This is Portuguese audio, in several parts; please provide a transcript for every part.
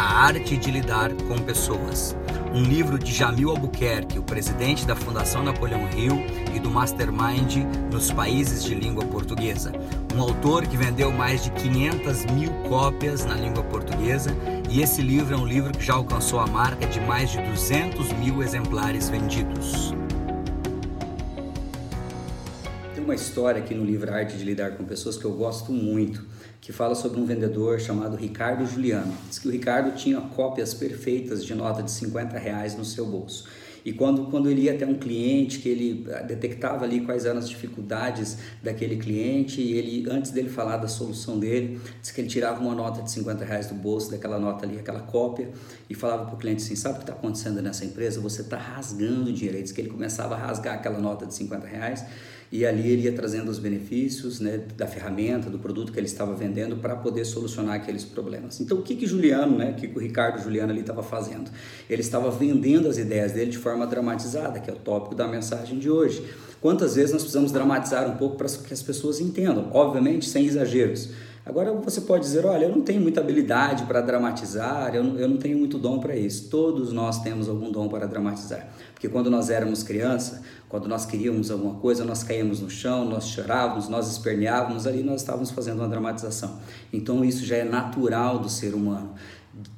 A Arte de Lidar com Pessoas. Um livro de Jamil Albuquerque, o presidente da Fundação Napoleão Hill e do Mastermind nos países de língua portuguesa. Um autor que vendeu mais de 500 mil cópias na língua portuguesa e esse livro é um livro que já alcançou a marca de mais de 200 mil exemplares vendidos. Tem uma história aqui no livro Arte de Lidar com Pessoas que eu gosto muito, que fala sobre um vendedor chamado Ricardo Juliano. Diz que o Ricardo tinha cópias perfeitas de nota de 50 reais no seu bolso. E quando, quando ele ia até um cliente, que ele ah, detectava ali quais eram as dificuldades daquele cliente, e ele, antes dele falar da solução dele, disse que ele tirava uma nota de 50 reais do bolso, daquela nota ali, aquela cópia, e falava para o cliente assim, sabe o que está acontecendo nessa empresa? Você está rasgando disse que ele começava a rasgar aquela nota de 50 reais, e ali ele ia trazendo os benefícios né, da ferramenta, do produto que ele estava vendendo para poder solucionar aqueles problemas. Então, o que que Juliano, né, que o Ricardo Juliano ali estava fazendo? Ele estava vendendo as ideias dele de forma dramatizada, que é o tópico da mensagem de hoje. Quantas vezes nós precisamos dramatizar um pouco para que as pessoas entendam? Obviamente, sem exageros. Agora você pode dizer, olha, eu não tenho muita habilidade para dramatizar, eu não, eu não tenho muito dom para isso. Todos nós temos algum dom para dramatizar. Porque quando nós éramos criança, quando nós queríamos alguma coisa, nós caímos no chão, nós chorávamos, nós esperneávamos, ali nós estávamos fazendo uma dramatização. Então isso já é natural do ser humano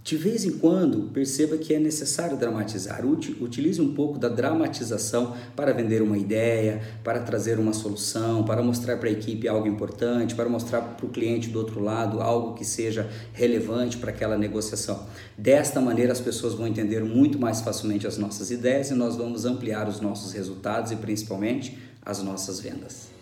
de vez em quando, perceba que é necessário dramatizar. Utilize um pouco da dramatização para vender uma ideia, para trazer uma solução, para mostrar para a equipe algo importante, para mostrar para o cliente do outro lado algo que seja relevante para aquela negociação. Desta maneira, as pessoas vão entender muito mais facilmente as nossas ideias e nós vamos ampliar os nossos resultados e principalmente as nossas vendas.